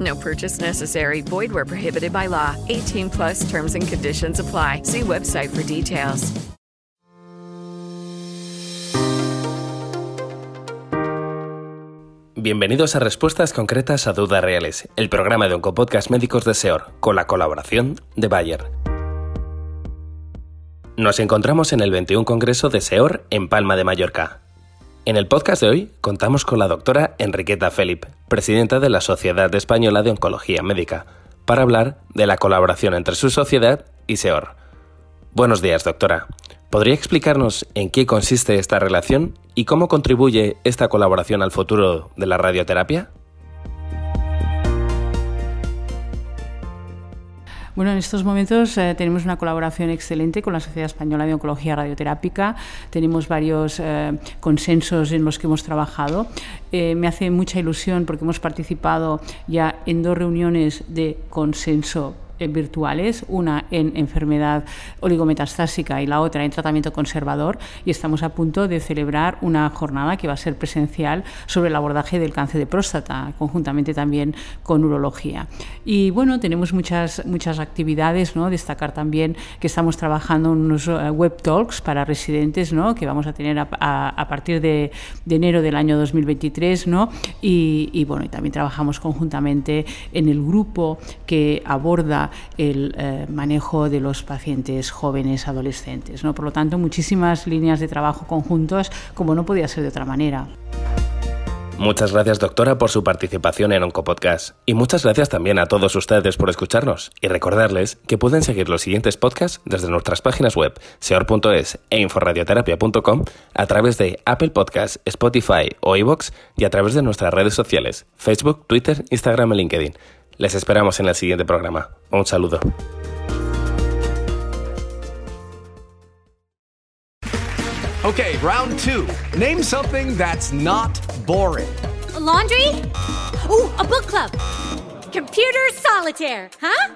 No purchase necessary. Void where prohibited by law. 18 plus terms and conditions apply. See website for details. Bienvenidos a Respuestas Concretas a Dudas Reales, el programa de Oncopodcast Médicos de SEOR, con la colaboración de Bayer. Nos encontramos en el 21 Congreso de SEOR en Palma de Mallorca. En el podcast de hoy contamos con la doctora Enriqueta Felip, presidenta de la Sociedad Española de Oncología Médica, para hablar de la colaboración entre su sociedad y SEOR. Buenos días, doctora. ¿Podría explicarnos en qué consiste esta relación y cómo contribuye esta colaboración al futuro de la radioterapia? Bueno, en estos momentos eh, tenemos una colaboración excelente con la Sociedad Española de Oncología Radioterápica. Tenemos varios eh, consensos en los que hemos trabajado. Eh, me hace mucha ilusión porque hemos participado ya en dos reuniones de consenso virtuales, una en enfermedad oligometastásica y la otra en tratamiento conservador, y estamos a punto de celebrar una jornada que va a ser presencial sobre el abordaje del cáncer de próstata, conjuntamente también con urología. Y bueno, tenemos muchas, muchas actividades, ¿no? destacar también que estamos trabajando en unos eh, web talks para residentes, ¿no? que vamos a tener a, a, partir de, de, enero del año 2023, ¿no? y, y bueno, y también trabajamos conjuntamente en el grupo que aborda el eh, manejo de los pacientes jóvenes adolescentes. ¿no? Por lo tanto, muchísimas líneas de trabajo conjuntos, como no podía ser de otra manera. Muchas gracias, doctora, por su participación en Oncopodcast. Y muchas gracias también a todos ustedes por escucharnos. Y recordarles que pueden seguir los siguientes podcasts desde nuestras páginas web, seor.es e inforadioterapia.com, a través de Apple Podcasts, Spotify o iVoox y a través de nuestras redes sociales, Facebook, Twitter, Instagram y LinkedIn. Les esperamos en el siguiente programa. Un saludo. Okay, round two. Name something that's not boring. A laundry? Ooh, a book club. Computer solitaire, huh?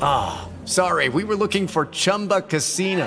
Ah, oh, sorry. We were looking for Chumba Casino.